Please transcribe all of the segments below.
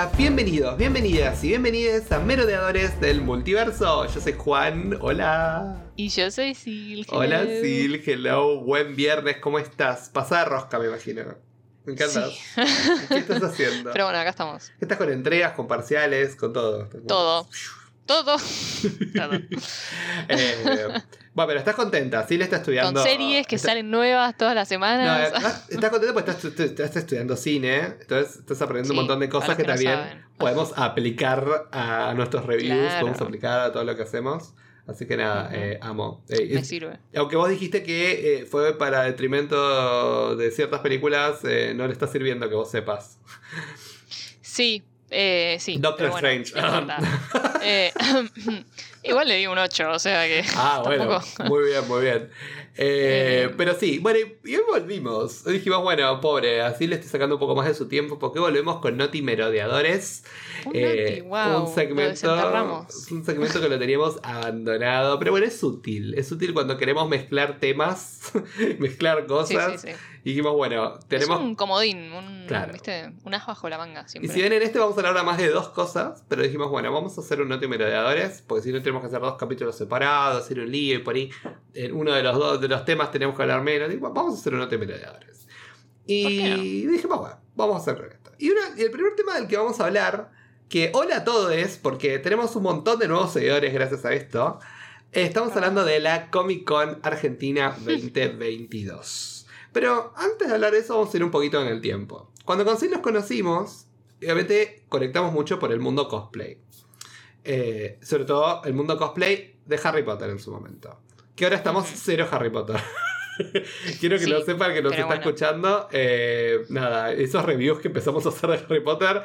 Hola, bienvenidos, bienvenidas y bienvenidas a Merodeadores del Multiverso. Yo soy Juan, hola. Y yo soy Sil. Hola. Sil, hello, buen viernes, ¿cómo estás? Pasada rosca, me imagino. Me encanta. Sí. ¿Qué estás haciendo? Pero bueno, acá estamos. ¿Estás con entregas, con parciales, con todo? Todo. Todo. Todo. Eh, bueno, pero estás contenta, Sil está estudiando. Con series que está- salen nuevas todas las No, semanas. estás, estás contenta porque estás, estás estudiando cine, entonces estás aprendiendo un Sí, montón de cosas que, que no también saben. podemos aplicar a nuestros reviews, Claro. podemos aplicar a todo lo que hacemos. Así que nada, Ujú. eh, amo. Eh, Me es- sirve. aunque vos dijiste que eh, fue para detrimento de ciertas películas, eh, no le está sirviendo que vos sepas. Sí. Eh, sí. Doctor bueno, Strange. Eh, igual le di un 8, o sea que. Ah, bueno, muy bien, muy bien. Eh, Eh. pero sí, bueno, y hoy volvimos. Dijimos, bueno, pobre, así le estoy sacando un poco más de su tiempo porque volvemos con Noti Merodeadores. Un Eh, Noti, wow, un lo segmento un segmento que lo teníamos abandonado pero bueno es útil es útil cuando queremos mezclar temas mezclar Sí, cosas sí, sí. Y dijimos bueno tenemos Es un comodín, un, Claro. ¿viste? un as bajo la manga y si bien en este vamos a hablar más de dos cosas pero dijimos bueno vamos a hacer un noti merodeadores porque si no tenemos que hacer dos capítulos separados hacer un lío y por ahí en uno de los dos de los temas tenemos que hablar menos Digo, vamos a hacer un merodeadores y ¿Por qué no? dijimos bueno vamos a hacer esto y, una- y el primer tema del que vamos a hablar que hola a todos, porque tenemos un montón de nuevos seguidores gracias a esto. Estamos hablando de la Comic Con Argentina 2022. Pero antes de hablar de eso, vamos a ir un poquito en el tiempo. Cuando con nos conocimos, obviamente conectamos mucho por el mundo cosplay. Eh, sobre todo el mundo cosplay de Harry Potter en su momento. Que ahora estamos cero Harry Potter. Quiero que Sí, lo sepan que nos está bueno. escuchando. Eh, nada, esos reviews que empezamos a hacer de Harry Potter,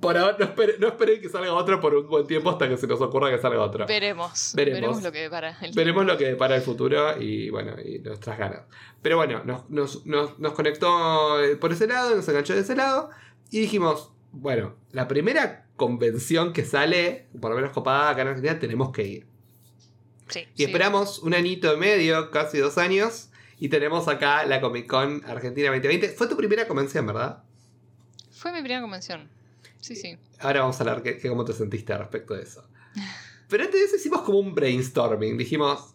por ahora no esperen, no esperen que salga otro por un buen tiempo hasta que se nos ocurra que salga otro. Veremos. Veremos. Veremos. lo que depara el Veremos lo que para el futuro y bueno, y nuestras ganas. Pero bueno, nos, nos- nos- nos conectó eh, por ese lado, nos enganchó de ese lado y dijimos, bueno, la primera convención que sale, por lo menos copada acá en Argentina, tenemos que ir. Sí, Y sí. esperamos un añito y medio, casi dos años, y tenemos acá la Comic Con Argentina 2020. Fue tu primera convención, ¿verdad? Fue mi primera convención. Sí, sí. Ahora vamos a hablar que, que cómo te sentiste respecto de eso. Pero antes de eso hicimos como un brainstorming. Dijimos,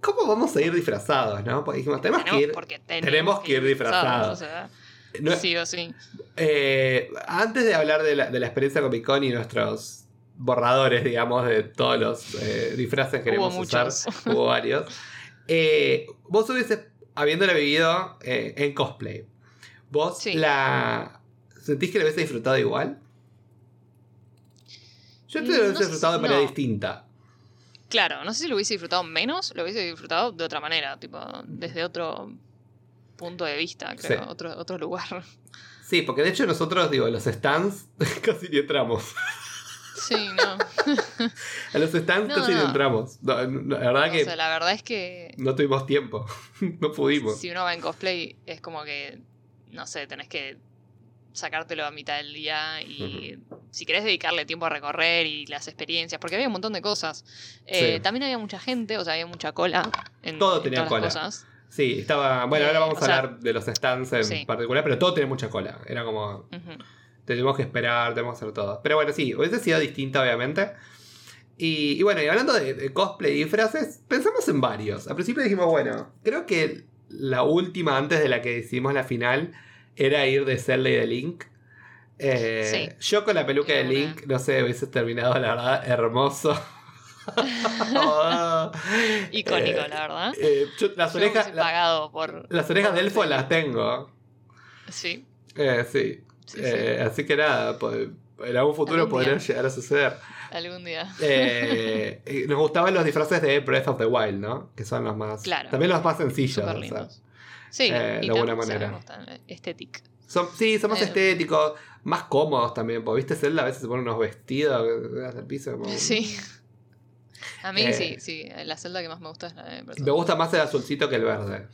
¿cómo vamos a ir disfrazados? ¿no? Porque dijimos, tenemos que ir. porque tenemos que ir disfrazados. o sea, no- sí o sí. eh, antes de hablar de la, de la experiencia Comic Con y nuestros borradores, digamos, de todos los eh, disfraces que queremos Hubo usar, hubo varios. eh, vos hubiese, habiéndola vivido eh, en cosplay, ¿vos Sí. la sentís que la hubiese disfrutado igual? Yo te Mm, lo hubiese no disfrutado de manera no. distinta. Claro, no sé si lo hubiese disfrutado menos, lo hubiese disfrutado de otra manera, tipo, desde otro punto de vista, creo, Sí. otro, otro lugar. Sí, porque de hecho nosotros, digo, los stands casi ni entramos. Sí, no. A los stands No, casi no. entramos. No, la verdad O que sea, la verdad es que no tuvimos tiempo. no pudimos. si uno va en cosplay es como que, no sé, tenés que sacártelo a mitad del día y si querés dedicarle tiempo a recorrer y las experiencias, porque había un montón de cosas. Eh, Sí. También había mucha gente, o sea, había mucha cola en, Todo en tenía todas las cola. cosas. Sí, estaba. Bueno, ahora Eh, vamos a sea, hablar de los stands en sí. particular, pero todo tenía mucha cola. Era como. Tenemos que esperar, tenemos que hacer todo. Pero bueno, sí, hubiese sido distinta, obviamente. Y, y bueno, y hablando de, de cosplay y disfraces, pensamos en varios. Al principio dijimos, bueno, creo que la última antes de la que hicimos la final era ir de Zelda y de Link. Eh, Yo con la peluca de Link, no sé, hubiese terminado, la verdad, hermoso. Icónico, Eh, la verdad. eh, yo- las Yo orejas, la- por. las orejas de elfo ese- las tengo. Sí. Eh, sí. Sí, Eh, Así que nada, po- en algún futuro Algún podría día. llegar a suceder. Algún día. Eh, nos gustaban los disfraces de Breath of the Wild, ¿no? Que son los más. Claro. También los más sencillos. O sea. Sí, eh, de sea, manera. estética. son, sí, son más Eh. estéticos, más cómodos también. Porque viste, Zelda a veces se pone unos vestidos hasta el piso. como- Sí. A mí Eh. sí, sí. La celda que más me gusta es la de Me gusta más el azulcito que el verde.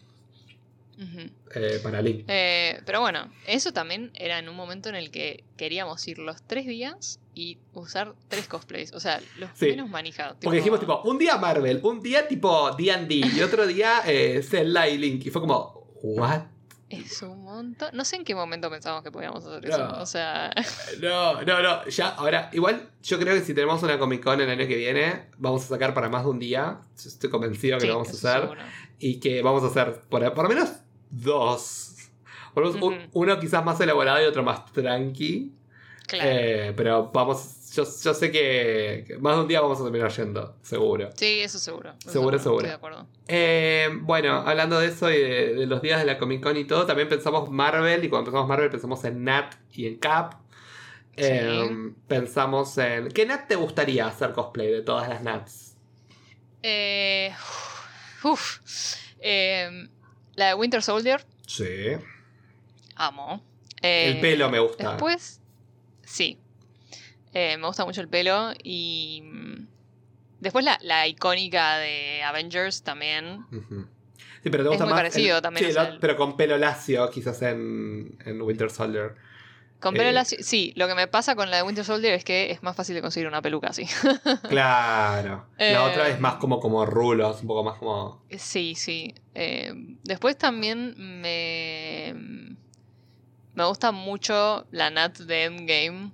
Eh, para Link. Eh, pero bueno, eso también era en un momento en el que queríamos ir los tres días y usar tres cosplays. O sea, los Sí. menos manijados. Porque dijimos, tipo, un día Marvel, un día tipo D&D y otro día eh, Zelda y Link. Y fue como, ¿what? Es un montón. No sé en qué momento pensamos que podíamos hacer eso. O sea, No, no, no. Ya, ahora, igual, yo creo que si tenemos una Comic Con el año que viene, vamos a sacar para más de un día. Yo estoy convencido que sí, lo vamos a hacer. seguro. Y que vamos a hacer por, por lo menos dos. Uno quizás más elaborado y otro más tranqui. Claro. Eh, pero vamos. Yo, yo sé que, más de un día vamos a terminar yendo, seguro. sí, eso seguro. Eso Seguro, seguro. Estoy de acuerdo. Eh, bueno, hablando de eso y de, de los días de la Comic Con y todo, también pensamos Marvel. Y cuando pensamos Marvel, pensamos en Nat y en Cap. Eh, pensamos en. ¿Qué Nat te gustaría hacer cosplay de todas las Nats? Eh, uf. Eh, la de Winter Soldier, Sí. amo. Eh, El pelo me gusta. Después, sí. Eh, me gusta mucho el pelo. Y. mm, Después la, la icónica de Avengers también. Sí, pero te gusta muy más parecido el- también, sí, el- pero con pelo lacio, quizás en, en Winter Soldier. Con pelo Eh. lacio. Sí, lo que me pasa con la de Winter Soldier es que es más fácil de conseguir una peluca así. Claro. La Eh. otra es más como, como rulos, un poco más como. Sí, sí. Eh, después también me. Me gusta mucho la Nat de Endgame.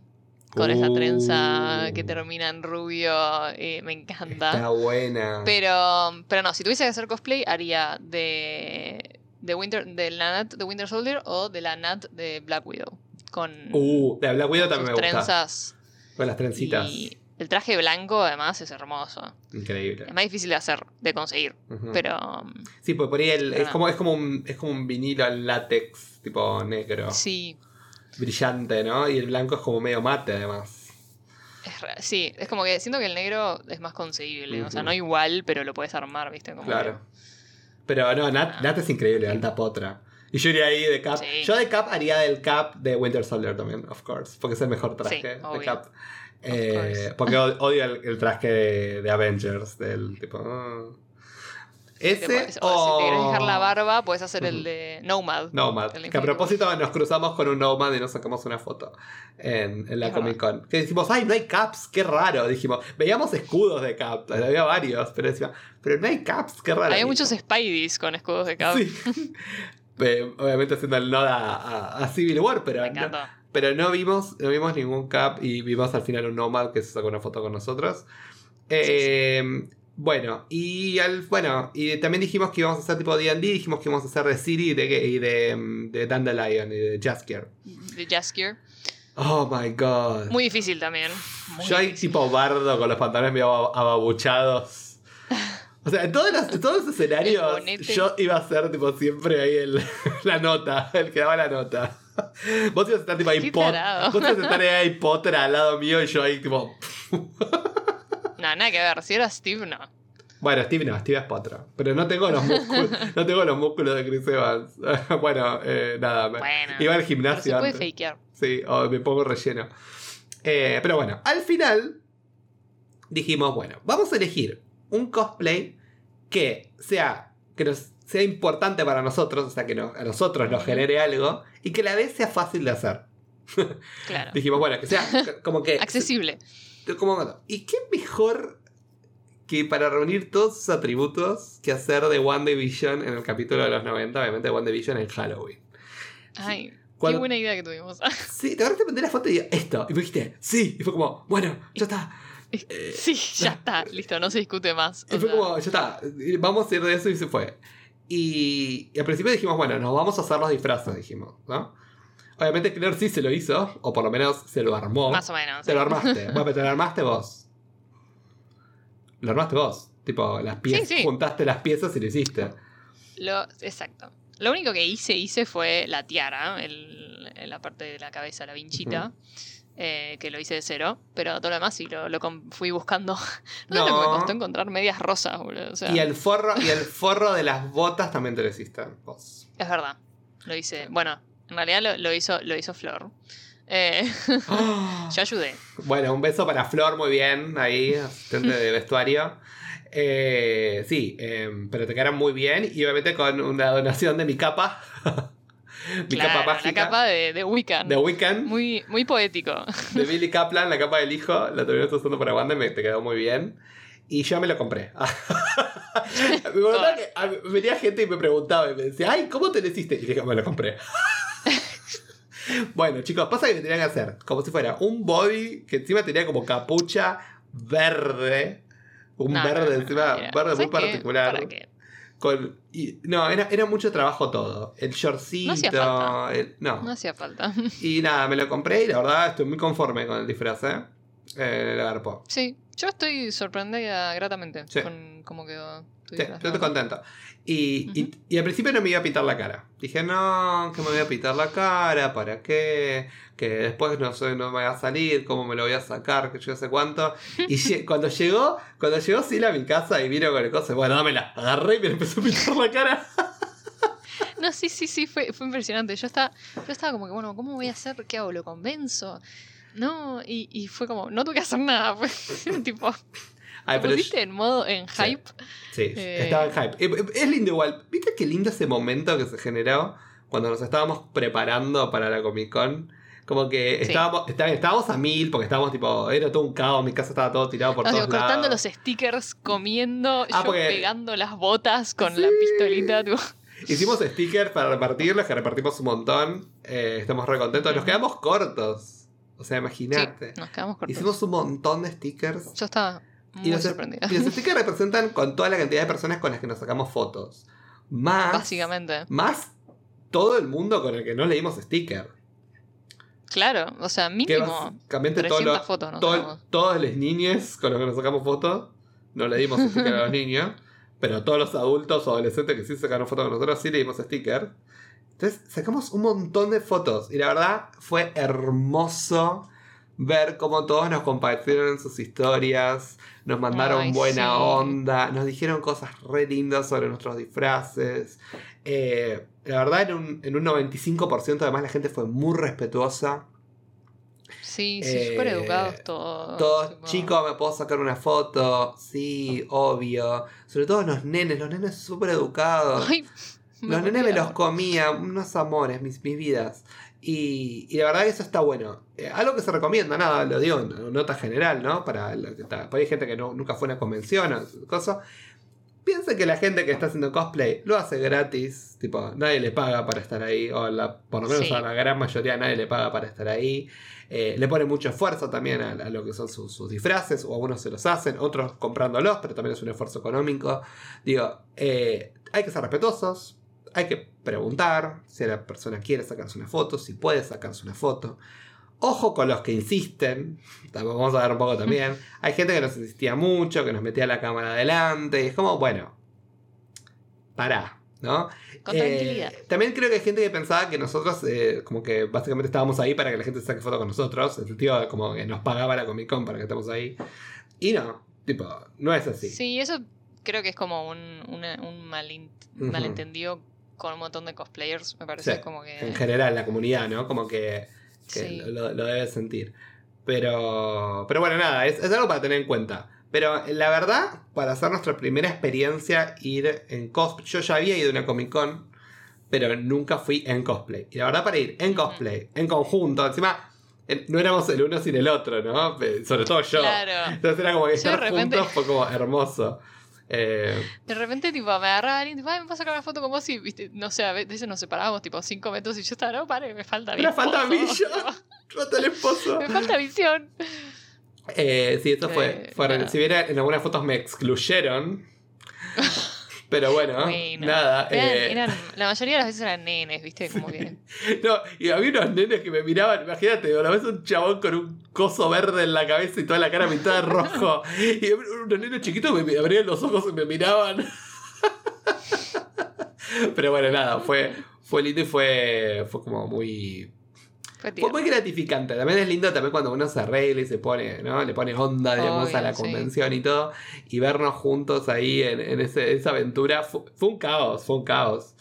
Con esa Uh, trenza que termina en rubio. eh, me encanta. Está buena. Pero, pero no, si tuviese que hacer cosplay, haría de, de, Winter, de la Nat de Winter Soldier o de la Nat de Black Widow. Con, Uh, de Black Widow con también sus me gusta. trenzas. Con las trencitas. Y el traje blanco, además, es hermoso. Increíble. Es más difícil de hacer, de conseguir. Pero Sí, pues por ahí el- es, no. como, es, como un, es como un vinilo en látex, tipo negro. sí, Brillante, ¿no? Y el blanco es como medio mate, además. es, sí, es como que siento que el negro es más conseguible. O sea, no igual, pero lo puedes armar, ¿viste? Como Claro. Pero no, Nat, Ah. Nat es increíble, alta potra. Y yo iría ahí de Cap. Sí. Yo de Cap haría del Cap de Winter Soldier también, of course. Porque es el mejor traje Sí, de. Cap. Eh, porque od- odio el, el traje de, de Avengers, del tipo. ah. Ese o o si te querés dejar la barba, puedes hacer el de Nomad. Nomad. Que a propósito nos cruzamos con un Nomad y nos sacamos una foto en, en la Es Comic Con. Que decimos, ay, no hay caps, qué raro. Dijimos, veíamos escudos de cap, había varios, pero decíamos, pero no hay caps, qué raro. Había muchos Spideys con escudos de Cap. Sí. Eh, Obviamente haciendo el nod a, a- a Civil War, pero Me no, pero no vimos, no vimos ningún cap y vimos al final un Nomad que se sacó una foto con nosotros. Eh, Bueno, y al, bueno, y también dijimos que íbamos a hacer tipo D&D, dijimos que íbamos a hacer de City y de, y de, mm, de Dandelion y de Jaskier. De Jaskier. Oh my god. Muy difícil también. Muy Yo hay tipo bardo con los pantalones medio aba- ababuchados. O sea, en todos los, en todos los escenarios yo iba a ser tipo siempre ahí el, la nota, el que daba la nota. Vos ibas a estar tipo ahí. Vos ibas a estar ahí Potter al lado mío y yo ahí tipo. No, nada que ver. Si era Steve, no. Bueno, Steve no, Steve es Potter. Pero no tengo los músculos, no tengo los músculos de Chris Evans. bueno, eh, nada. Bueno. iba al Pero gimnasio se puede antes. fakear. Sí, o me pongo relleno. Eh, pero bueno, al final dijimos, bueno, vamos a elegir un cosplay que sea, que nos sea importante para nosotros, o sea, que no- a nosotros nos genere algo y que a la vez sea fácil de hacer. Claro. Dijimos, bueno, que sea como que... Accesible. como- ¿Y qué mejor que para reunir todos sus atributos que hacer de One Division en el capítulo de los 90, obviamente de One Division en Halloween? Ay, Cuando- qué buena idea que tuvimos. Sí, te agarraste a la foto y dije, esto. Y me dijiste, sí. Y fue como, bueno, ya está. Eh, sí, ya está. Listo, no se discute más. Y fue sea, como, ya está. Vamos a ir de eso y se fue. Y, y al principio dijimos, bueno, nos vamos a hacer los disfraces, dijimos, ¿no? Obviamente Claire sí se lo hizo, o por lo menos se lo armó. Más o menos. Se lo armaste. bueno, pero te lo armaste vos. Lo armaste vos. Tipo, las piezas, Sí, sí. juntaste las piezas y lo hiciste. Lo, exacto. Lo único que hice, hice fue la tiara, el, en la parte de la cabeza, la vinchita, eh, que lo hice de cero, pero todo lo demás sí, lo, lo fui buscando. No, sé lo que me No. costó encontrar medias rosas, boludo. O sea, Y el forro, y el forro de las botas también te lo hiciste vos. Es verdad, lo hice. Bueno, en realidad lo, lo hizo, lo hizo Flor. Eh, yo ayudé. Bueno, un beso para Flor, muy bien, ahí, asistente de vestuario. Eh, sí, eh, pero te quedaron muy bien y obviamente con una donación de mi capa. mi Claro, capa mágica. La capa de, de Wiccan. de Weekend, Muy, muy poético. de Billy Kaplan, la capa del hijo. La terminaste usando para Wanda y me te quedó muy bien. Y yo me lo compré. me que a- venía gente y me preguntaba y me decía, ay, ¿cómo te lo hiciste? Y dije, me lo compré. bueno, chicos, pasa que me tenían que hacer como si fuera un body que encima tenía como capucha verde. Un No, verde no, no, encima, verde muy particular. ¿Para qué? Con, y, no, era, era mucho trabajo todo. El shortcito. No hacía falta. el- no. No hacía falta. Y nada, me lo compré y la verdad estoy muy conforme con el disfraz, ¿eh? Eh, el garpo. Sí, yo estoy sorprendida gratamente Sí. con cómo quedó tu Sí, disfraz, yo estoy contento. Y, y- y al principio no me iba a pintar la cara. Dije, no, que me voy a pintar la cara, ¿para qué? Que después no sé, no me va a salir, cómo me lo voy a sacar, que yo sé cuánto. Y cuando llegó, cuando llegó Sila a mi casa y vino con el coso, bueno, dámela. Agarré y me empezó a pintar la cara. No, sí, sí, sí, fue, fue impresionante. Yo estaba, yo estaba como que, bueno, ¿cómo voy a hacer? ¿Qué hago? ¿Lo convenzo? No, y, y fue como, no tuve que hacer nada. Fue tipo, Ay, te pero pusiste en modo en hype. Sí, Eh. estaba en hype. Eh, eh, Es lindo igual. ¿Viste qué lindo ese momento que se generó cuando nos estábamos preparando para la Comic Con? Como que estábamos, está- estábamos a mil porque estábamos tipo, era todo un caos, mi casa estaba todo tirado por No, todos digo, cortando lados. los stickers, comiendo, Ah, yo porque- pegando las botas con Sí. la pistolita. tipo, Hicimos stickers para repartirlos, que repartimos un montón. Eh, estamos re contentos. Nos quedamos cortos. O sea, Sí, imagínate. nos quedamos cortos. Hicimos un montón de stickers. Yo estaba Y muy los, sorprendida. y los stickers representan con toda la cantidad de personas con las que nos sacamos fotos. Más. Básicamente. Más todo el mundo con el que no leímos sticker. Claro, o sea, mínimo básicamente todos 300 los- fotos nos todo- sacamos. todas las niñas con los que nos sacamos fotos, no le dimos sticker a los niños, pero todos los adultos o adolescentes que sí sacaron fotos con nosotros sí le dimos sticker. Entonces sacamos un montón de fotos y la verdad fue hermoso ver cómo todos nos compartieron en sus historias, nos mandaron Ay, buena sí. onda, nos dijeron cosas re lindas sobre nuestros disfraces. Eh, la verdad, en un, en un 95% además la gente fue muy respetuosa. Sí, sí, Eh, súper educados todos. Todos, tipo- chicos, ¿me puedo sacar una foto? Sí, obvio. Sobre todo los nenes, los nenes súper educados. Ay, los nenes me los comía, unos amores, mis, mis vidas. Y, y la verdad que eso está bueno. Eh, algo que se recomienda, nada, lo digo en nota general, ¿no? Para lo que está. Por ahí hay gente que no- nunca fue a una convención o cosa. Piensa que la gente que está haciendo cosplay lo hace gratis. Tipo, nadie le paga para estar ahí. O la, por lo menos Sí. a la gran mayoría nadie le paga para estar ahí. Eh, le pone mucho esfuerzo también a, a lo que son sus, sus disfraces. O algunos se los hacen, otros comprándolos, pero también es un esfuerzo económico. Digo, eh, hay que ser respetuosos. Hay que preguntar si la persona quiere sacarse una foto, si puede sacarse una foto. Ojo con los que insisten. Vamos a ver un poco también. Hay gente que nos insistía mucho, que nos metía la cámara adelante. Y es como, bueno, pará, ¿no? Con Eh, tranquilidad. también creo que hay gente que pensaba que nosotros, eh, como que básicamente estábamos ahí para que la gente se saque foto con nosotros. El sentido de como que nos pagaba la Comic Con para que estemos ahí. Y no, tipo, no es así. Sí. eso creo que es como un, una- un malin- Ujú. malentendido con un montón de cosplayers. Me parece Sí, como que. En general, la comunidad, ¿no? Como que, que Sí. lo, lo debe sentir. Pero, pero bueno, nada, es, es algo para tener en cuenta. Pero la verdad, para hacer nuestra primera experiencia, ir en cosplay. Yo ya había ido a una Comic Con, pero nunca fui en cosplay. Y la verdad, para ir en cosplay, en conjunto, encima, eh, no éramos el uno sin el otro, ¿no? Eh, Sobre todo yo. Claro. Entonces era como que Yo estar repente- juntos fue como hermoso. Eh, De repente, tipo, me agarraba alguien, tipo, ay, me puedo sacar una foto con vos y, viste, no sé, a veces nos separábamos, tipo, cinco metros y yo estaba, no, pare, me falta Me falta esposo". Villa. Rota el esposo. Me falta visión. Eh, sí, eso fue. Eh, fue si bien en algunas fotos me excluyeron. Pero bueno, Bueno. nada. Eran- eh, eran- la mayoría de las veces eran nenes, viste, como que. no, y había unos nenes que me miraban. Imagínate, una vez un chabón con un coso verde en la cabeza y toda la cara pintada de rojo. Y unos nenes chiquitos me abrían los ojos y me miraban. Pero bueno, nada, fue, fue lindo y fue, fue como muy. Fue muy gratificante. También es lindo también cuando uno se arregla y se pone, ¿no? Le pone onda, digamos, Obvio, a la sí. convención y todo. Y vernos juntos ahí en, en ese- esa aventura fue, fue un caos, fue un caos.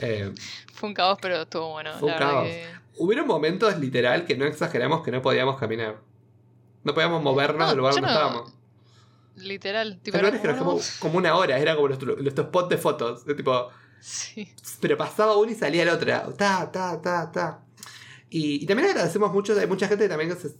Eh, Fue un caos, pero estuvo bueno. Fue un la caos. que- hubieron momentos literal que no exageramos que no podíamos caminar. No podíamos movernos No, del lugar donde no- estábamos. Literal. Tipo, Pero era es que nos como, quedamos como una hora, era como nuestro, nuestro spot de fotos. de tipo, Sí. pero pasaba una y salía la otra. Ta, ta, ta, ta. Y, y también agradecemos mucho, hay mucha gente también que se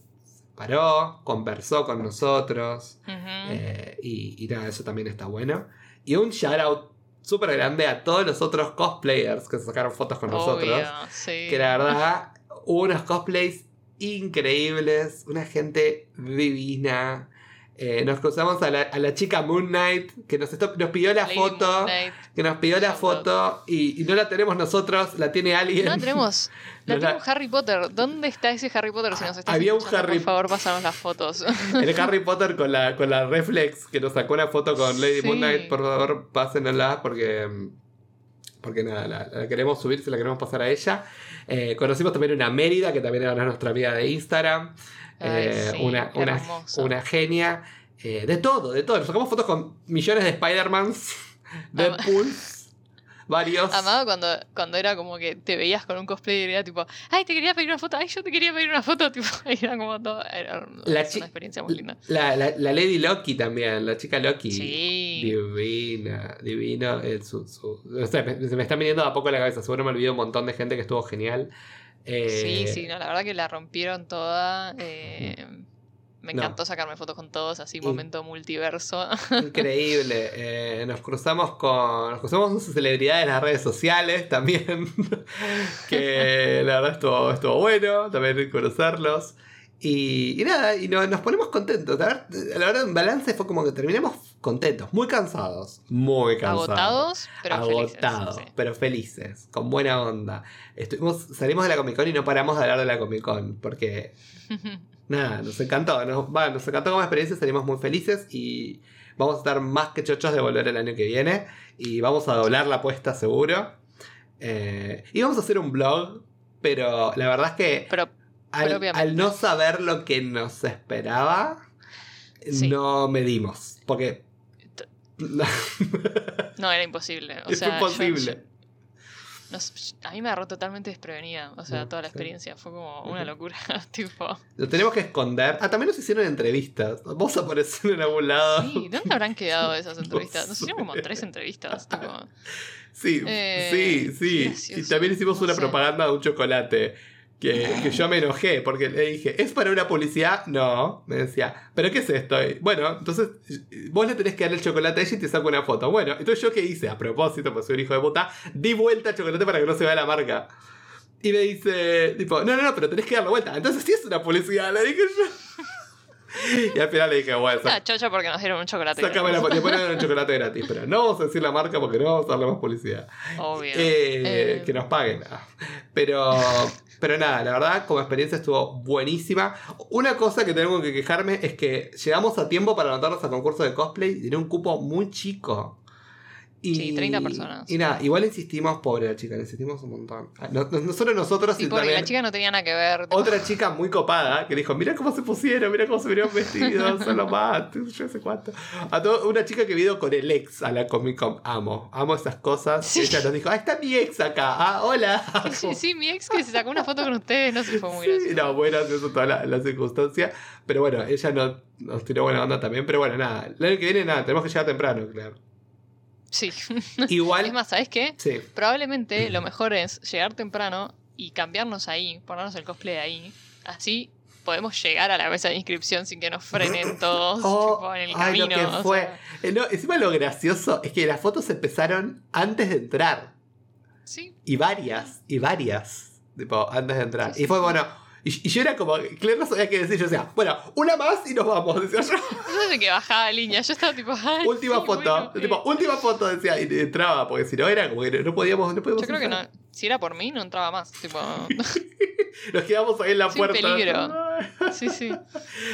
paró, conversó con nosotros. Ujú. eh, y, y nada, eso también está bueno. Y un shout out súper grande a todos los otros cosplayers que se sacaron fotos con nosotros. Obvio, sí. Que la verdad, hubo unos cosplays increíbles, una gente divina. Eh, nos cruzamos a la, a la chica Moon Knight que nos, esto- nos pidió la Lady foto. Que nos pidió la Shout foto y, y no la tenemos nosotros, la tiene alguien. No tenemos. La No la- tengo Harry Potter. ¿Dónde está ese Harry Potter? Si nos estás Había un Harry- Por favor, pasanos las fotos. El Harry Potter con la, con la reflex que nos sacó una foto con Lady Sí. Moon Knight, por favor, pásenla porque. Porque nada, la, la queremos subir, se la queremos pasar a ella. Eh, conocimos también una Mérida, que también era nuestra amiga de Instagram. Ay, Eh, sí, una, una, una genia. Eh, de todo, de todo. Nos sacamos fotos con millones de Spider-Mans, Deadpools, varios. Amaba cuando, cuando era como que te veías con un cosplayer y era tipo, ay, te quería pedir una foto, ay, yo te quería pedir una foto, tipo, era como todo, era La una experiencia muy linda. La, la, la Lady Loki también, la chica Loki. Sí. Divina, divino. el su, su- o sea, me- se me está viniendo de a poco la cabeza. Seguro me olvidé un montón de gente que estuvo genial. Eh, Sí, sí, no, la verdad que la rompieron toda. eh, me No. encantó sacarme fotos con todos, así, momento multiverso. Increíble. Eh, nos cruzamos con. Nos cruzamos con celebridades en las redes sociales también. que la verdad estuvo, estuvo bueno también conocerlos. Y, y nada, y no- nos ponemos contentos. La verdad, a la hora de un balance fue como que terminamos contentos, muy cansados. Muy cansados. Agotados, pero agotados, felices. pero felices, con buena onda. Estuvimos, salimos de la Comic Con y no paramos de hablar de la Comic Con, porque nada, nos encantó, nos, va, nos encantó como experiencia, salimos muy felices y vamos a estar más que chochos de volver el año que viene y vamos a doblar la apuesta seguro. Eh, y vamos a hacer un blog, pero la verdad es que pero al, no saber lo que nos esperaba, Sí. no medimos, porque... No, era imposible. O es sea, imposible. yo- no sé, a mí me agarró totalmente desprevenida. O sea, toda la sí. experiencia fue como una locura. tipo, Lo tenemos que esconder. Ah, también nos hicieron entrevistas. Vamos a aparecer en algún lado. sí, ¿dónde habrán quedado esas entrevistas? Nos hicieron como tres entrevistas. Tipo, Sí, Eh, sí, sí. gracioso, Y también hicimos no una sé. propaganda de un chocolate. Que, que yo me enojé porque le dije, ¿es para una publicidad? No, me decía, ¿pero qué es esto? Y, bueno, entonces vos le tenés que dar el chocolate a ella y te saco una foto. Bueno, entonces yo qué hice, a propósito, pues soy un hijo de puta, di vuelta al chocolate para que no se vea la marca. Y me dice, tipo, no, no, no, pero tenés que darle vuelta. Entonces sí es una publicidad, le dije yo. Y al final le dije, bueno, Una chocha porque nos dieron un chocolate. Sácame la gratis. después le un chocolate gratis, pero no vamos a decir la marca porque no vamos a darle más publicidad. Obvio. Eh, Eh, Que nos paguen. Ah. Pero, pero nada, la verdad, como experiencia estuvo buenísima. Una cosa que tengo que quejarme es que llegamos a tiempo para anotarnos al concurso de cosplay y tenía un cupo muy chico. Y, Sí, 30 personas. Y nada, igual insistimos, pobre la chica, insistimos un montón. Ah, No, solo nosotros, Sí, sino porque la chica no tenía nada que ver. tipo, otra chica muy copada que dijo, mira cómo se pusieron, mira cómo se vinieron vestidos, son lo más, yo sé cuánto. A to- una chica que vino con el ex a la Comic Con, amo, amo esas cosas. Sí. Ella nos dijo, ah, está mi ex acá, ah, hola. Sí, sí, mi ex que se sacó una foto con ustedes, no sé, fue muy Sí, gracioso. no, muy gracioso toda la, la circunstancia. Pero bueno, ella no, nos tiró buena onda también. Pero bueno, nada, el año que viene nada, tenemos que llegar temprano, claro. Sí. Igual, Es más, ¿sabes qué? sí, Probablemente lo mejor es llegar temprano y cambiarnos ahí, ponernos el cosplay ahí. Así podemos llegar a la mesa de inscripción sin que nos frenen todos Oh, tipo, en el ay, lo camino. que o fue. sea, Eh, no, encima lo gracioso es que las fotos empezaron antes de entrar. sí, Y varias, y varias, tipo, antes de entrar. Sí, sí, y fue bueno. Y, y yo era como, Claire no sabía qué decir. Yo decía, bueno, una más y nos vamos, decía yo. yo sé que bajaba línea, yo estaba tipo, ay, última sí, foto, bueno, tipo, última foto, decía, y entraba, porque si no era como que no, podíamos, no podíamos Yo creo que entrar. no, si era por mí no entraba más, tipo, Nos quedamos ahí en la Sin puerta. peligro. sí, sí.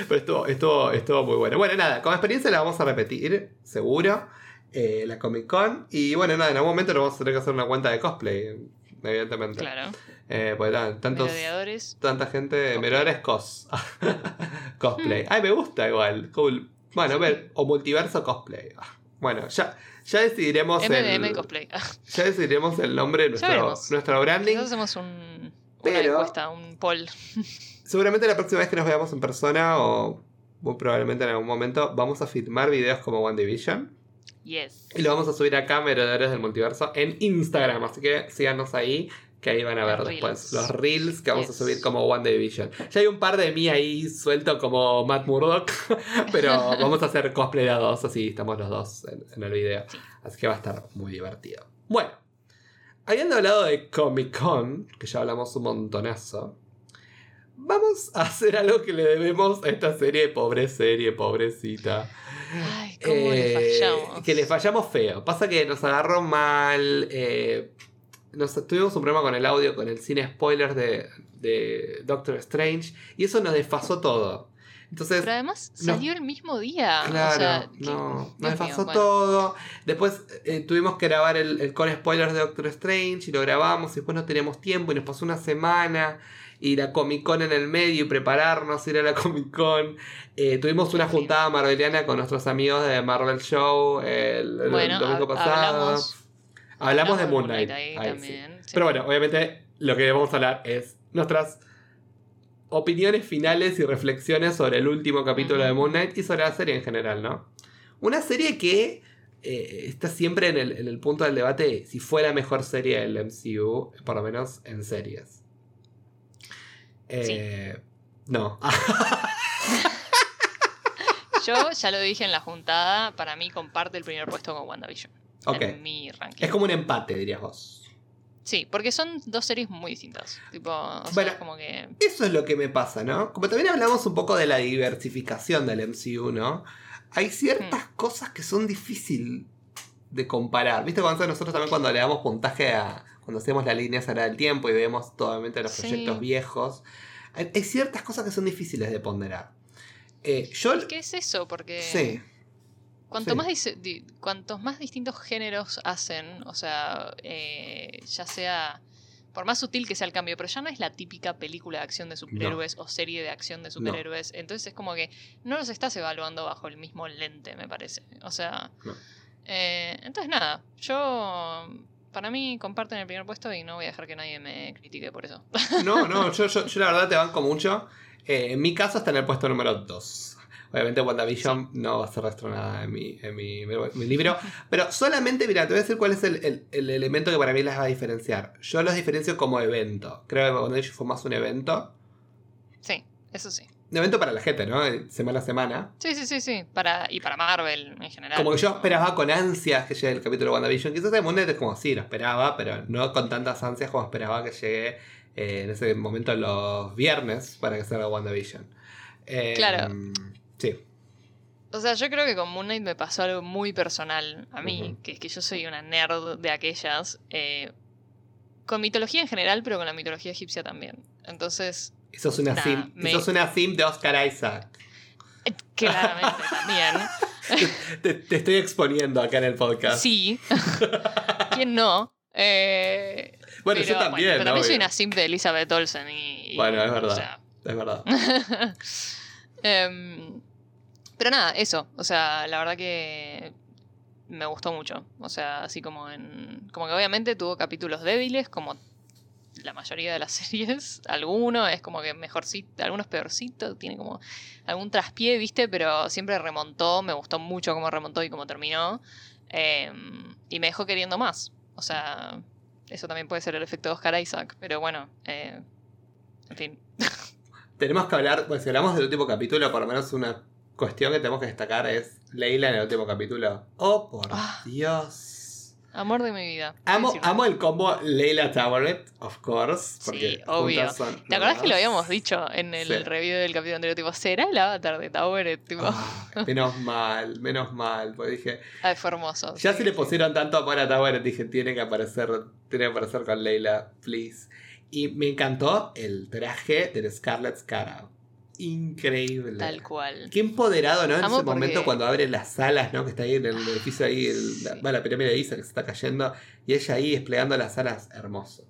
Pero estuvo, estuvo, estuvo muy bueno. Bueno, nada, como experiencia la vamos a repetir, seguro. eh, la Comic Con. Y bueno, nada, en algún momento nos vamos a tener que hacer una cuenta de cosplay, evidentemente. Claro. Eh, porque nada, tantos, Merodeadores. tanta gente. Cosplay. Cos. cosplay. Ay, me gusta igual. Cool. Bueno, a ver, o multiverso cosplay. Ah, Bueno, ya, ya decidiremos MDM el. cosplay. Ya decidiremos el nombre de nuestro, nuestro branding. Quizás hacemos un, una Pero- encuesta, un poll. Seguramente la próxima vez que nos veamos en persona o muy probablemente en algún momento vamos a filmar videos como One Division Yes. y lo vamos a subir acá Merodeadores del Multiverso en Instagram, así que síganos ahí Que ahí van a ver Los después reels. los reels que vamos a subir como One Division. Ya hay un par de mí ahí suelto como Matt Murdock, pero vamos a hacer cosplay de a dos, así estamos los dos en, en el video. Sí. Así que va a estar muy divertido. Bueno, habiendo hablado de Comic Con, que ya hablamos un montonazo, vamos a hacer algo que le debemos a esta serie, pobre serie, pobrecita. Ay, cómo le Eh, fallamos. Que le fallamos feo. Pasa que nos agarró mal. eh, nos, tuvimos un problema con el audio, con el cine spoilers de, de Doctor Strange. Y eso nos desfasó todo. Entonces, Pero además no. salió el mismo día. claro, o sea, ¿qué- no, nos desfasó bueno. todo. Después eh, tuvimos que grabar el, el con spoilers de Doctor Strange y lo grabamos. Y después no teníamos tiempo y nos pasó una semana. Y la Comic Con en el medio y prepararnos, ir a la Comic Con. Eh, tuvimos una juntada marveliana con nuestros amigos de Marvel Show el, domingo pasado. hablamos, Hablamos de Moon Knight. ahí también. sí. Pero bueno, obviamente lo que vamos a hablar es nuestras opiniones finales y reflexiones sobre el último capítulo de Moon Knight y sobre la serie en general, ¿no? Una serie que eh, está siempre en el, en el punto del debate si fue la mejor serie del MCU, por lo menos en series. Eh, No. Yo ya lo dije en la juntada, para mí comparte el primer puesto con WandaVision. ok. En mi ranking. Es como un empate, dirías vos. Sí, porque son dos series muy distintas. Tipo, o sea, Bueno. es como que. Eso es lo que me pasa, ¿no? Como también hablamos un poco de la diversificación del MCU, ¿no? Hay ciertas Hmm. cosas que son difíciles de comparar. ¿Viste? Cuando nosotros también cuando le damos puntaje a. Cuando hacemos la línea esa del tiempo y vemos totalmente los Sí. proyectos viejos. Hay, hay ciertas cosas que son difíciles de ponderar. Eh, yo. ¿Qué es eso? Porque. Sí. Cuanto sí. más di- cuantos más distintos géneros hacen, o sea, eh, ya sea, por más sutil que sea el cambio, pero ya no es la típica película de acción de superhéroes o serie de acción de superhéroes, entonces es como que no los estás evaluando bajo el mismo lente, me parece. O sea, No. eh, entonces nada, yo, para mí comparten el primer puesto y no voy a dejar que nadie me critique por eso. No, no, yo, yo, yo la verdad te banco mucho. Eh, en mi caso está en el puesto número 2. Obviamente WandaVision no va a ser en mi, en mi, mi libro. Pero solamente, mira, te voy a decir cuál es el, el- el elemento que para mí las va a diferenciar. Yo los diferencio como evento. Creo que WandaVision fue más un evento. sí, eso sí. Un evento para la gente, ¿no? Semana a semana. Sí, sí, sí, sí, para, y para Marvel en general. Como que yo esperaba con ansias que llegue el capítulo de WandaVision. Quizás de Moon Knight es como, sí, lo esperaba, pero no con tantas ansias como esperaba que llegue eh, en ese momento los viernes para que salga WandaVision. Eh, Claro. Sí. O sea, yo creo que con Moon Knight me pasó algo muy personal a mí, que es que yo soy una nerd de aquellas, eh, con mitología en general, pero con la mitología egipcia también. Entonces, Eso es una Nah, sim. me- Eso es una sim de Oscar Isaac. eh, claramente también. Te, te estoy exponiendo acá en el podcast. Sí. ¿Quién no? Eh, bueno, yo pero, también. pero también soy obvio. una sim de Elizabeth Olsen y... y, Bueno, es o verdad. sea, Es verdad. Em, pero nada, eso. O sea, la verdad que me gustó mucho. O sea, así como en. Como que obviamente tuvo capítulos débiles, como la mayoría de las series. Algunos es como que mejorcito, algunos peorcitos, tiene como algún traspié, ¿viste? Pero siempre remontó. Me gustó mucho cómo remontó y cómo terminó. Em, y me dejó queriendo más. O sea, eso también puede ser el efecto de Oscar Isaac. Pero bueno, eh, en fin. Tenemos que hablar, pues si hablamos del último capítulo, por lo menos una cuestión que tenemos que destacar es Leila en el último capítulo. Oh, por Ah. Dios. Amor de mi vida. Amo, amo el combo Leila Toweret, of course. Porque Sí, obvio. son ¿Te acordás que lo habíamos dicho en el Sí. review del capítulo anterior? Tipo, ¿será el avatar de Tower? Tipo, Ah, menos mal, menos mal. Porque dije, ay, fue hermoso. ya sí, si le pusieron tanto amor a Tower, dije, tiene que aparecer, tiene que aparecer con Leila, please. Y me encantó el traje del Scarlet Scarab. Increíble. Tal cual. Qué empoderado, ¿no? En Amo ese porque- momento cuando abre las alas, ¿no? Que está ahí en el edificio ahí, el- la, Sí. va, la pirámide de Isa que se está cayendo. Y ella ahí desplegando las alas, hermoso.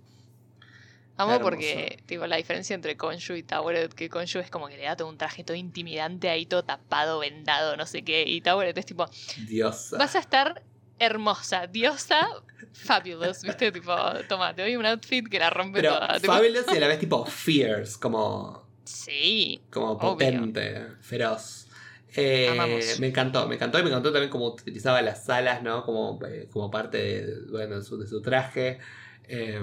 Amo Hermoso. porque, tipo, la diferencia entre Konshu y Tower, que Konshu es como que le da todo un traje todo intimidante ahí, todo tapado, vendado, no sé qué. Y Tower es tipo, Diosa. vas a estar hermosa, diosa, fabulous, ¿viste? Tipo, toma, te doy un outfit que la rompe Pero toda. tipo, fabulous y a la vez tipo fierce, como, sí, como Obvio. potente, feroz. Eh, me encantó, me encantó y me encantó también cómo utilizaba las alas, ¿no? Como, eh, como parte de, bueno, de, su, de su traje. Eh,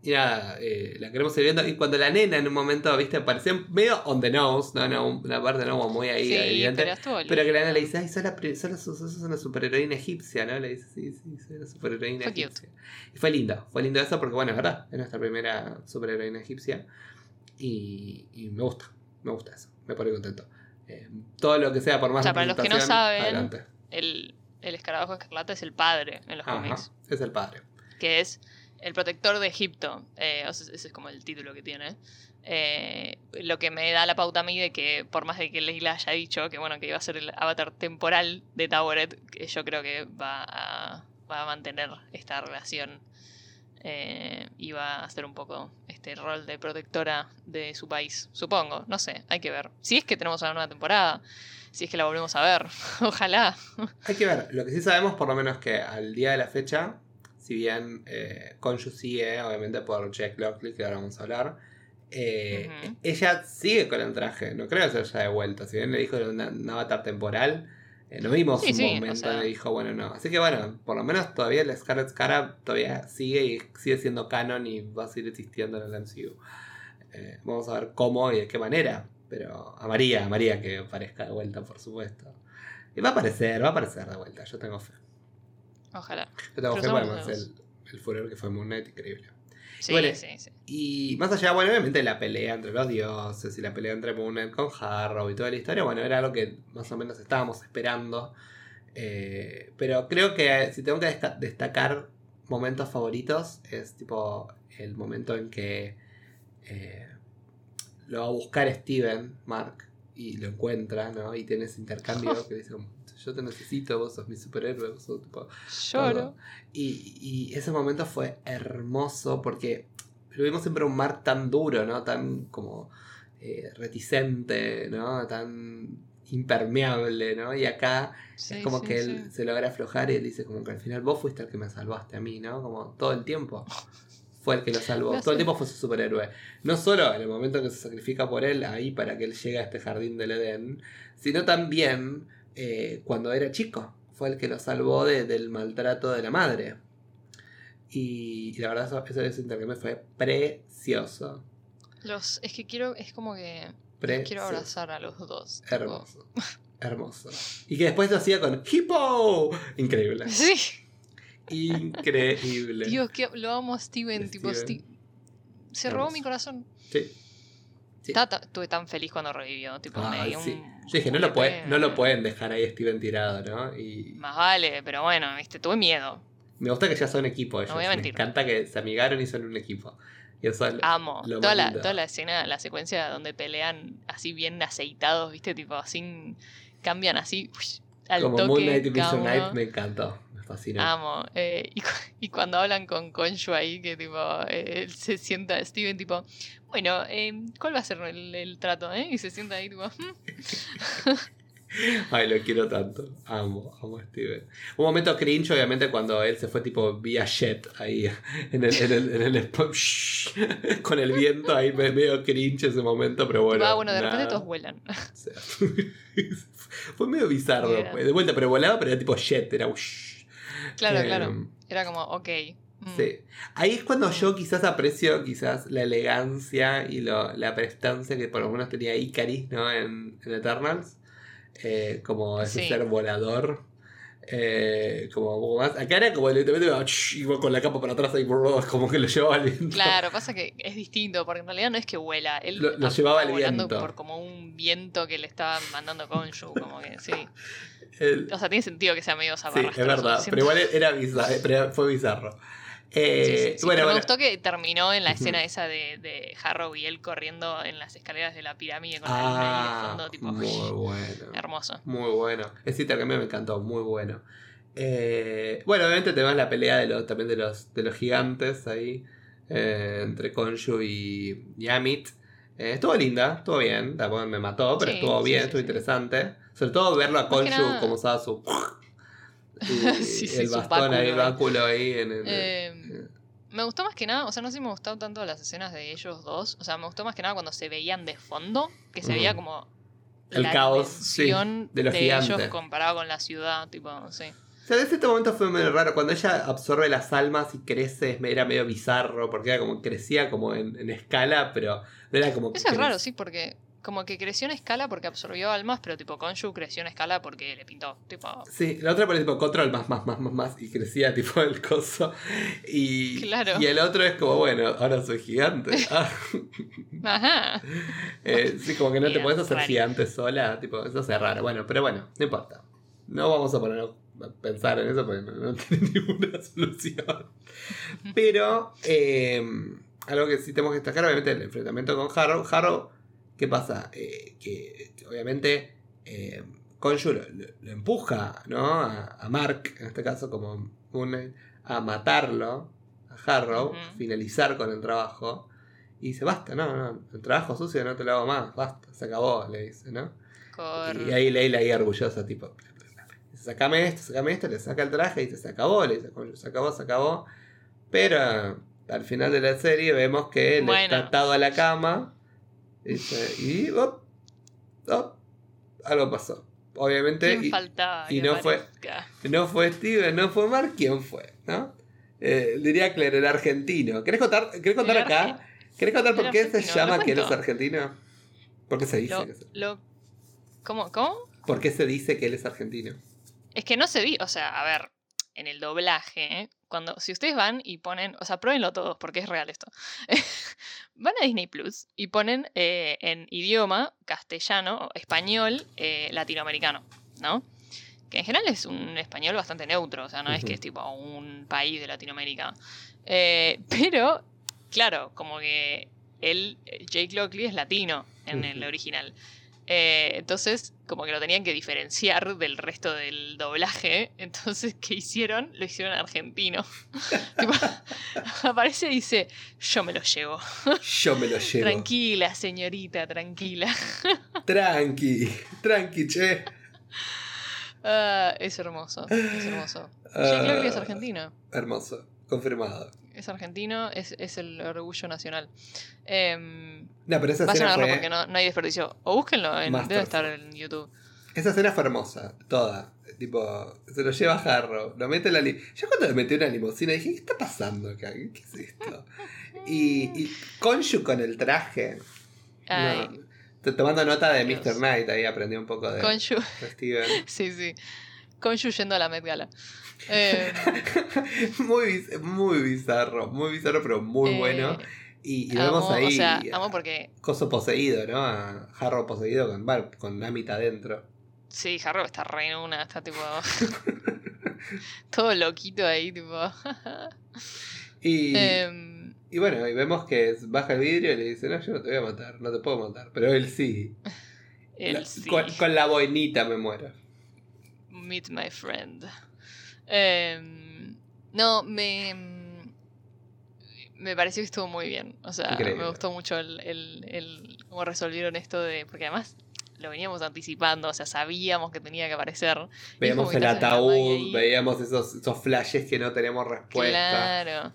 y nada, eh, la queremos ir viendo. Y cuando la nena en un momento, viste, parecía medio on the nose, ¿no? no una parte no como muy ahí Sí, evidente. pero Pero que la nena le dice, ay, sos, la sos, la- sos- una superheroína egipcia, ¿no? Le dice, sí, sí, soy una superheroína cute. egipcia. Y fue lindo, fue lindo eso porque, bueno, es verdad, es nuestra primera superheroína egipcia. Y, y me gusta, me gusta eso, me pone contento. Eh, todo lo que sea por más O sea, para los que no saben, adelante. El, el escarabajo escarlata es el padre en los Ajá, cómics. es el padre. que es el protector de Egipto. Eh, o sea, ese es como el título que tiene. Eh, lo que me da la pauta a mí de que, por más de que Leila haya dicho que bueno que iba a ser el avatar temporal de que yo creo que va a, va a mantener esta relación eh, y va a hacer un poco este rol de protectora de su país. Supongo, no sé, hay que ver. Si es que tenemos una nueva temporada, si es que la volvemos a ver, ojalá. Hay que ver, lo que sí sabemos por lo menos que al día de la fecha, si bien eh, Conju sigue, obviamente por Jack Lockley, que ahora vamos a hablar, eh, ella sigue con el traje, no creo que se haya de vuelta, si bien le dijo una- un avatar temporal, eh, no vimos Sí, un sí, o momento sea- donde dijo, bueno, no. Así que bueno, por lo menos todavía la Scarlet Scarab todavía sigue y sigue siendo canon y va a seguir existiendo en el MCU. Eh, vamos a ver cómo y de qué manera. Pero a María, a María que aparezca de vuelta, por supuesto. Y va a aparecer, va a aparecer de vuelta, yo tengo fe. Ojalá. Yo tengo Pero fe, bueno, el, el furor que fue Moon Knight, increíble. Sí, Bueno, sí, sí. Y más allá, bueno, obviamente la pelea entre los dioses y la pelea entre Moon Knight con Harrow y toda la historia, bueno, era algo que más o menos estábamos esperando. Eh, pero creo que si tengo que destacar momentos favoritos, es tipo el momento en que eh, lo va a buscar Steven, Mark, y lo encuentra, ¿no? Y tiene ese intercambio que dice, como, yo te necesito, vos sos mi superhéroe, vos sos tipo... Lloro. Y, y ese momento fue hermoso porque lo vimos siempre un Mark tan duro, ¿no? Tan como eh, reticente, ¿no? Tan impermeable, ¿no? Y acá Sí, es como sí, que él sí. se logra aflojar y él dice como que al final vos fuiste el que me salvaste a mí, ¿no? Como todo el tiempo. Fue el que lo salvó. Todo el tiempo fue su superhéroe. No solo en el momento en que se sacrifica por él, ahí para que él llegue a este jardín del Edén, sino también eh, cuando era chico. Fue el que lo salvó de- del maltrato de la madre. Y, y la verdad, eso, eso- ese intercambio fue precioso. Los, es que quiero, es como que quiero abrazar a los dos. tipo. Hermoso. Hermoso. Y que después lo hacía con Hippo. Increíble. Sí, Increíble. Dios, que lo amo a Steven, tipo. Steve. Se robó mi corazón. Sí. Sí. Estuve tan feliz cuando revivió, tipo, me dio sí. un- Yo dije, no lo, puede- no lo pueden dejar ahí Steven tirado, ¿no? Y Más vale, pero bueno, viste, tuve miedo. me gusta que ya son equipo ellos. voy a Me encanta que se amigaron y son un equipo. Y eso es- Amo. lo Toda la, toda la escena, la secuencia donde pelean así bien aceitados, viste, tipo así cambian así al como toque. Moon Knight y Vision Knight me encantó. Me fascinó. Amo. Eh, y, cu- y cuando hablan con Conju ahí, que tipo, eh, él se sienta Steven, tipo, bueno, eh, ¿cuál va a ser el, el trato? Eh? Y se sienta ahí, tipo. Ay, lo quiero tanto. Amo, amo a Steven. Un momento cringe, obviamente, cuando él se fue tipo vía jet ahí en el, en el, en el spot, shh, con el viento ahí me- medio cringe ese momento, pero bueno. Ah, bueno, de repente todos vuelan. O sea, fue medio bizarro. Era. De vuelta, pero volaba, pero era tipo jet, era shh. claro, Eh, claro. Era como, ok. Mm. Sí. Ahí es cuando yo quizás aprecio quizás la elegancia y lo- la prestancia que por lo menos tenía Icaris, ¿no? En, en Eternals. Eh, como ese Sí. ser volador. Eh, como un poco más. Acá era como literalmente iba, iba con la capa para atrás como que lo llevaba al viento. Claro, pasa que es distinto, porque en realidad no es que vuela, él Lo- lo llevaba volando viento. por como un viento que le estaba mandando Conju, como que sí. El- O sea, tiene sentido que sea medio sí, zaparrastroso, es verdad. Pero igual era bizarro, fue bizarro. Eh, sí, sí, bueno, pero me bueno. gustó que terminó en la escena esa de, de Harrow y él corriendo en las escaleras de la pirámide con la luna ahí Ah, de fondo, tipo, muy bueno. hermoso. Muy bueno. Ese intercambio me encantó, muy bueno. Eh, bueno, obviamente tenemos la pelea de los, también de los, de los gigantes ahí. eh, entre Konju y, y Amit. Eh, estuvo linda, estuvo bien. Tampoco me mató, pero Sí, estuvo bien, sí, estuvo sí. interesante. Sobre todo verlo a nada- como usaba su. Y Sí, sí, el bastón ahí, el báculo. ahí en el. Eh, me gustó más que nada, o sea, no sé si me gustaron tanto las escenas de ellos dos. O sea, me gustó más que nada cuando se veían de fondo, que se veía como El la caos, sí, de los ellos gigantes. comparado con la ciudad, tipo, sí. sea, en ese momento fue medio raro. Cuando ella absorbe las almas y crece, era medio bizarro, porque era como crecía como en, en escala, pero no era como. Eso es raro, sí, porque como que creció en escala porque absorbió almas, pero tipo Konshu creció en escala porque le pintó. Tipo. Sí, la otra ponía tipo control más, más, más, más, más, y crecía tipo el coso. Y, Claro. y el otro es como, bueno, ahora soy gigante. Ah. Ajá. Eh, sí, como que no te puedes hacer raro. gigante sola, tipo, eso es raro. Bueno, pero bueno, no importa. No vamos a poner a pensar en eso porque no, no tiene ninguna solución. Pero eh, algo que sí tenemos que destacar, obviamente, el enfrentamiento con Harrow. Harrow, ¿qué pasa? Eh, que, que obviamente eh, Konshu lo, lo- lo empuja, ¿no? A, a Mark, en este caso, como un, a matarlo, a Harrow, Ujú. finalizar con el trabajo. Y dice, basta, no, no, el trabajo sucio no te lo hago más, basta, se acabó, le dice, ¿no? Y ahí Leila ahí orgullosa, tipo, dice, sacame esto, sacame esto, le saca el traje y dice, se acabó, le dice, "Coño, se acabó, se acabó. Pero al final de la serie vemos que Bueno. está atado a la cama. Y op, op, algo pasó. Obviamente, ¿Quién y- faltaba? y no fue- no fue Steven, no fue Mark, ¿quién fue? ¿No? Eh, diría que era argentino. ¿Querés contar, ¿querés contar El acá? ¿Querés contar por el qué se llama que él es argentino? ¿Por qué se dice Lo, que lo- ¿Cómo? ¿Cómo? ¿Por qué se dice que él es argentino? Es que no se vi, o sea, a ver, en el doblaje, ¿eh? cuando si ustedes van y ponen, o sea, pruébenlo todos porque es real esto. van a Disney Plus y ponen eh, en idioma castellano, español, eh, latinoamericano, ¿no? Que en general es un español bastante neutro, o sea, no es que es tipo un país de Latinoamérica. Eh, pero, claro, como que él, eh, Jake Lockley es latino en el original. Eh, entonces, como que lo tenían que diferenciar del resto del doblaje. Entonces, ¿qué hicieron? Lo hicieron argentino. Tipo, aparece y dice, yo me lo llevo. Yo me lo llevo. Tranquila, señorita, tranquila. Tranqui, tranqui, che. Ah, es hermoso, es hermoso. Jake Lockley es Ah, argentino. Hermoso, confirmado. Es argentino, es, es el orgullo nacional. Em, No, pero esa vayan a verlo fue, porque no, no hay desperdicio. O búsquenlo, en, debe estar en YouTube. esa escena fue hermosa, toda. Tipo, se lo lleva a Jarro, lo mete en la li- Yo cuando le metí una limusina dije, ¿qué está pasando acá? ¿Qué es esto? Y, y Konshu con el traje. Ay, no. Tomando nota de Dios. Mr. Knight, ahí aprendí un poco de, Konshu, de Steven. sí, sí. Konshu yendo a la Met Gala. Em, muy, muy bizarro, muy bizarro, pero muy eh, bueno. Y, y amo, vemos ahí O sea, a amo porque, Coso poseído, ¿no? A Jarro poseído con, bueno, con Namita adentro. sí, Harrow está re en una, está tipo... todo loquito ahí, tipo... Y, Em, y bueno, y vemos que baja el vidrio y le dice, no, yo no te voy a matar, no te puedo matar. Pero él sí. él La- sí. con, con la boinita me muero. Meet my friend. Em, no, me. Me pareció que estuvo muy bien. O sea, Increíble. me gustó mucho el, el, el cómo resolvieron esto de. Porque además lo veníamos anticipando, o sea, sabíamos que tenía que aparecer. Veíamos el ataúd, veíamos esos, esos flashes que no tenemos respuesta. Claro.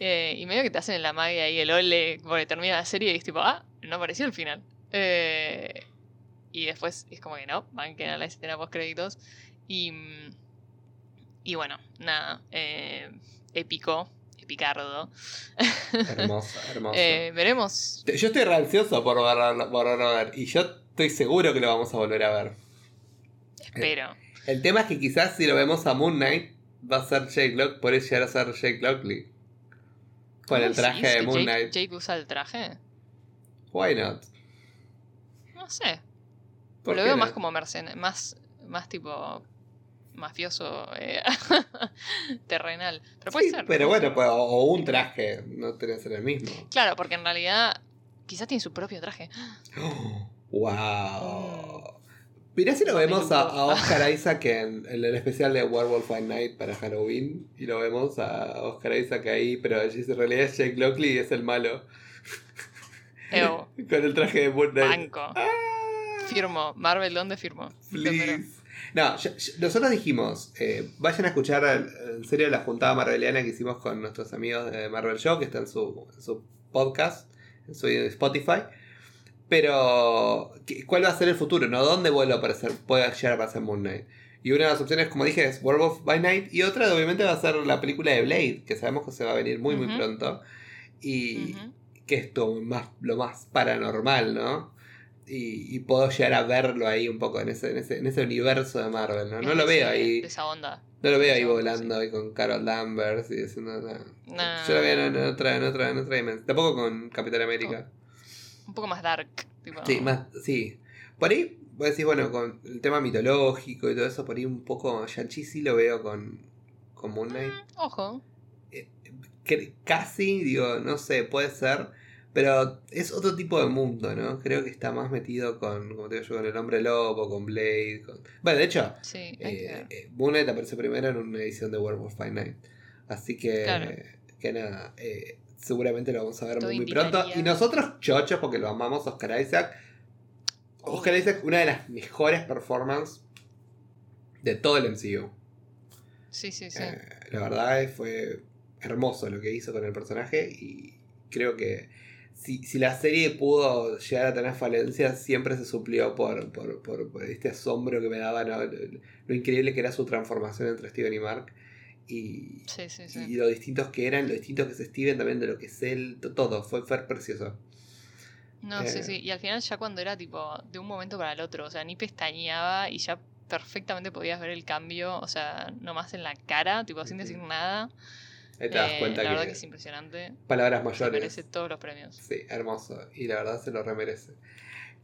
Eh, y medio que te hacen la magia ahí, el ole, porque termina la serie y es tipo, ah, no apareció el final. Eh, y después es como que no, banquen a la escena post créditos. Y, mm, y bueno, nada, eh, épico, epicardo. Hermoso, hermoso. Eh, veremos. Yo estoy re ansioso por volverlo, volverlo a ver. Y yo estoy seguro que lo vamos a volver a ver. Espero. El tema es que quizás si lo vemos a Moon Knight, va a ser Jake Lock, puede llegar a ser Jake Lockley. Con ¿Cómo el traje de Moon Jake, Knight. Jake usa el traje? Why not? No sé. ¿Por Lo veo no? más como mercenario, más, más tipo mafioso eh, terrenal. Pero puede Sí, ser. pero bueno, pues, o, un traje, no tiene que ser el mismo. Claro, porque en realidad quizás tiene su propio traje. ¡Wow! Mirá si lo vemos a, Oscar Isaac en, en el especial de Werewolf by Night para Halloween. Y lo vemos a Oscar Isaac ahí, pero en realidad es Jake Lockley y es el malo. Ew, Con el traje de Moon Knight. banco. Ah, Firmo. Marvel, ¿dónde firmo? please. No, yo- yo- nosotros dijimos, eh, vayan a escuchar en serio la juntada marveliana que hicimos con nuestros amigos de Marvel Show, que está en su, en su podcast, en su Spotify. Pero, ¿qué- ¿cuál va a ser el futuro? ¿No? ¿Dónde vuelve a aparecer? Puede llegar a aparecer Moon Knight. Y una de las opciones, como dije, es Werewolf by Night. Y otra, obviamente, va a ser la película de Blade, que sabemos que se va a venir muy, muy pronto. Y que es todo más, lo más paranormal, ¿no? Y, y puedo llegar a verlo ahí un poco en ese, en ese, en ese universo de Marvel, ¿no? No lo veo ahí. Esa onda. No lo veo ahí volando ahí con Carol Danvers y diciendo nada. Nah. Yo lo veo en, otra, en otra, en otra dimensión. Tampoco con Capitán América. Un poco más dark. Tipo, Sí, más, sí. Por ahí, vos decís, bueno, con el tema mitológico y todo eso, por ahí un poco Shang-Chi sí lo veo con, con Moon Knight. Mm, ojo. Que casi, digo, no sé, puede ser. Pero es otro tipo de mundo, ¿no? Creo que está más metido con, como te digo yo, con el hombre lobo, con Blade. Con... Bueno, de hecho, Sí, eh, eh, Moon Knight aparece primero en una edición de Werewolf by Night. Así que, Claro. que nada, eh, seguramente lo vamos a ver Todo muy, pronto. Y nosotros, chochos, porque lo amamos, Oscar Isaac. Oscar Isaac, una de las mejores performances de todo el MCU. Sí, sí, sí. Eh, la verdad es- fue hermoso lo que hizo con el personaje y creo que si, si la serie pudo llegar a tener falencias, siempre se suplió por, por, por- por este asombro que me daba ¿no? lo, lo increíble que era su transformación entre Steven y Mark y, sí, sí, sí. y lo distintos que eran, lo distintos que es Steven también de lo que es él, to- todo, fue, fue precioso. No, Eh. sí, sí. Y al final ya cuando era tipo de un momento para el otro, o sea, ni pestañeaba y ya perfectamente podías ver el cambio, o sea, nomás en la cara, tipo sin decir nada. Ahí te das Eh, cuenta la verdad que, que es impresionante. palabras Se mayores. merece todos los premios. Sí, hermoso. Y la verdad se lo remerece.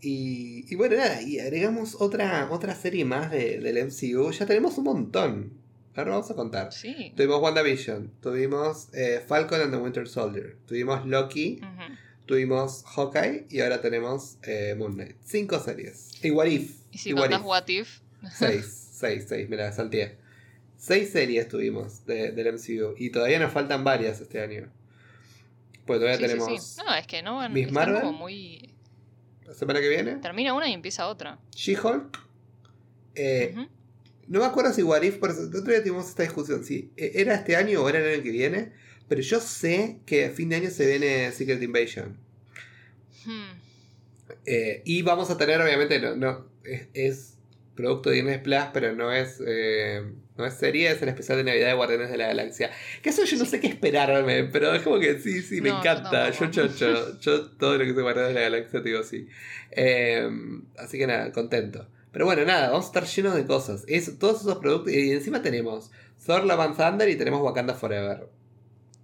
Y, y bueno, nada, y agregamos otra, otra serie más de- del MCU. Ya tenemos un montón. Ahora vamos a contar. Sí. Tuvimos WandaVision, tuvimos eh, Falcon and the Winter Soldier, tuvimos Loki, tuvimos Hawkeye y ahora tenemos eh, Moon Knight. Cinco series. Y What If. Y si y What If. What If, Seis, seis, seis, me la salteé. Seis series tuvimos de- del MCU y todavía nos faltan varias este año. Pues todavía sí, tenemos sí. No, es que no van. Miss Marvel. como muy. la semana que viene. Termina una y empieza otra. She-Hulk. Eh. No me acuerdo si What If, por eso, el otro día tuvimos esta discusión, si eh, era este año o era el año que viene, pero yo sé que a fin de año se viene Secret Invasion. Hmm. Eh, y vamos a tener, obviamente, no, no es, es producto de Disney Plus, pero no es, eh, no es serie, es el especial de Navidad de Guardianes de la Galaxia. Que eso yo no sé qué esperarme, pero es como que sí, sí, me No, encanta. Yo, yo, yo, yo todo lo que es Guardianes de la Galaxia te digo sí. Eh, así que nada, contento. Pero bueno, nada, vamos a estar llenos de cosas. Es, todos esos productos. Y encima tenemos Thor Love and Thunder y tenemos Wakanda Forever.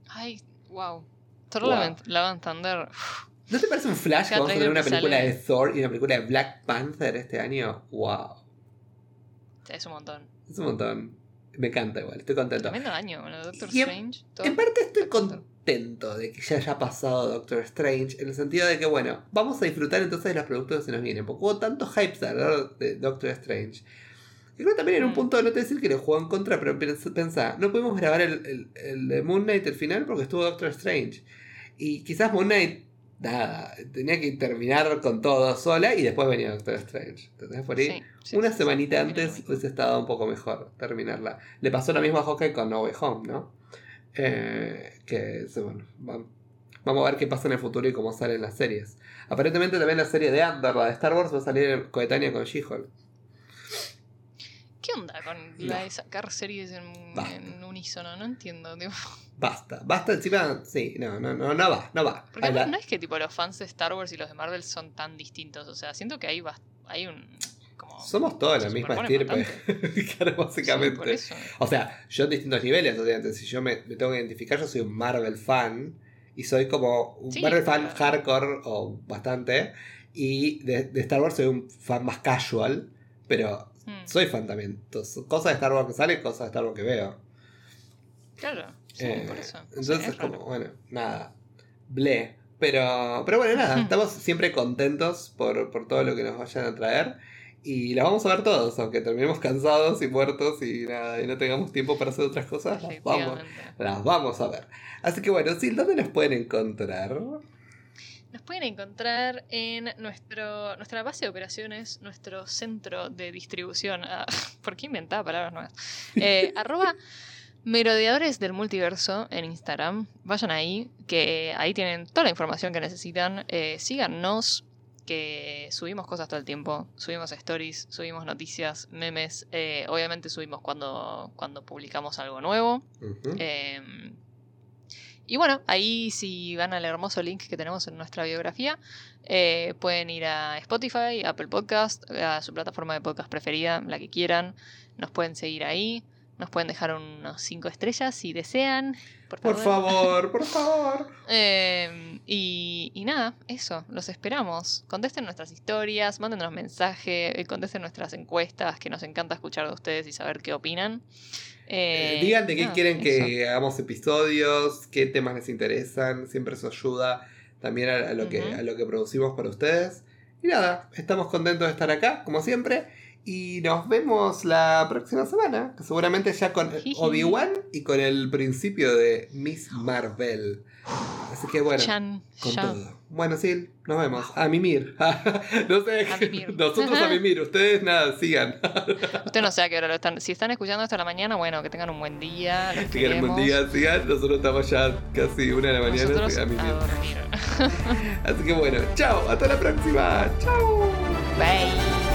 Ay, wow. Thor Wow. Love and- Thunder. uf, ¿No te parece un flash que vamos a tener una película sale. de Thor y una película de Black Panther este año? ¡Wow! Es un montón. Es un montón. Me encanta igual, estoy contento. Tremendo año, bueno, Doctor Y Strange. En parte estoy contento de que ya haya pasado Doctor Strange, en el sentido de que, bueno, vamos a disfrutar entonces de los productos que se nos vienen, porque hubo tanto hype alrededor de Doctor Strange. Y creo que también en un Mm. punto, no te decir que lo jugó en contra, pero pens- pensá, no pudimos grabar el, el, el de Moon Knight el final porque estuvo Doctor Strange. Y quizás Moon Knight, nada, tenía que terminar con todo sola y después venía Doctor Strange. ¿Entendés? Por ahí, Sí, sí, una sí, semanita antes hubiese estado un poco mejor terminarla. Le pasó lo mismo a Hawkeye con No Way Home, ¿no? Eh, que, bueno, va- vamos a ver qué pasa en el futuro y cómo salen las series. Aparentemente también la serie de Andor, la de Star Wars, va a salir coetánea con She-Hulk. ¿Qué onda con No. la de sacar series en, en unísono? No entiendo. tipo. Basta, basta encima, sí, no, no, no, no va, no va. Porque además no es que tipo los fans de Star Wars y los de Marvel son tan distintos. O sea, siento que hay, hay un. Como, Somos todos la misma estirpe, claro, básicamente. O sea, yo en distintos niveles, obviamente, si yo me, me tengo que identificar, yo soy un Marvel fan y soy como un Sí, Marvel fan hardcore o bastante y de, de Star Wars soy un fan más casual, pero Mm, soy fan también. Entonces, cosas de Star Wars que salen, cosas de Star Wars que veo. Claro, sí, Eh, por eso. Entonces, es como, bueno, nada, ble. Pero, pero bueno, nada, estamos siempre contentos por, por todo lo que nos vayan a traer. Y las vamos a ver todos, aunque terminemos cansados y muertos y nada, y no tengamos tiempo para hacer otras cosas, las vamos, las vamos a ver. Así que bueno, sí, ¿dónde nos pueden encontrar? Nos pueden encontrar en nuestro, nuestra base de operaciones, nuestro centro de distribución. Ah, ¿Por qué inventaba palabras nuevas? Eh, arroba Merodeadores del Multiverso en Instagram. Vayan ahí, que ahí tienen toda la información que necesitan. Eh, síganos. que subimos cosas todo el tiempo. Subimos stories, subimos noticias, memes. eh, obviamente subimos cuando, cuando publicamos algo nuevo. Eh, y bueno, ahí si van al hermoso link que tenemos en nuestra biografía, eh, pueden ir a Spotify, Apple Podcast, a su plataforma de podcast preferida, la que quieran. Nos pueden seguir ahí. Nos pueden dejar unos 5 estrellas si desean. Por Por favor. por favor. Eh, y, y nada, eso, los esperamos. Contesten nuestras historias, mándenos mensaje, eh, contesten nuestras encuestas, que nos encanta escuchar de ustedes y saber qué opinan. Eh, Eh, digan de qué nada, quieren eso. que hagamos episodios, qué temas les interesan. Siempre eso ayuda también a, a lo, que, a lo que producimos para ustedes. Y nada, estamos contentos de estar acá, como siempre. Y nos vemos la próxima semana, que seguramente ya con. Obi-Wan y con el principio de Miss Marvel. Así que bueno, Chan, con ya. todo. Bueno, sí, nos vemos. A mimir. no sé, A mimir. nosotros a mimir, ustedes nada, sigan. Usted no sé a qué hora lo están. Si están escuchando esto a la mañana, bueno, que tengan un buen día. Los Si quieren un queremos. día, sigan. Nosotros estamos ya casi una de la mañana. Nosotros a mimir. Así que bueno, chao, hasta la próxima. Chao. Bye.